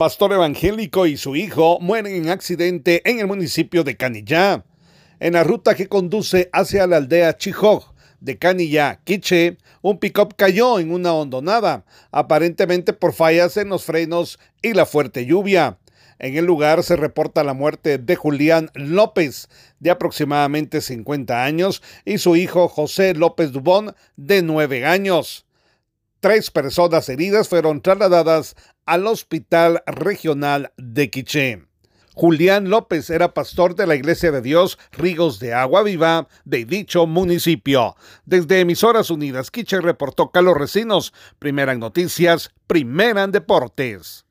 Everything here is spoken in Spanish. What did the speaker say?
Pastor evangélico y su hijo mueren en accidente en el municipio de Canillá. En la ruta que conduce hacia la aldea Chijog de Canillá, Quiche, un pick-up cayó en una hondonada, aparentemente por fallas en los frenos y la fuerte lluvia. En el lugar se reporta la muerte de Julián López, de aproximadamente 50 años, y su hijo José López Dubón, de 9 años. Tres personas heridas fueron trasladadas al Hospital Regional de Quiché. Julián López era pastor de la Iglesia de Dios Rigos de Agua Viva de dicho municipio. Desde Emisoras Unidas, Quiche reportó Carlos Recinos. Primera en noticias, primera en deportes.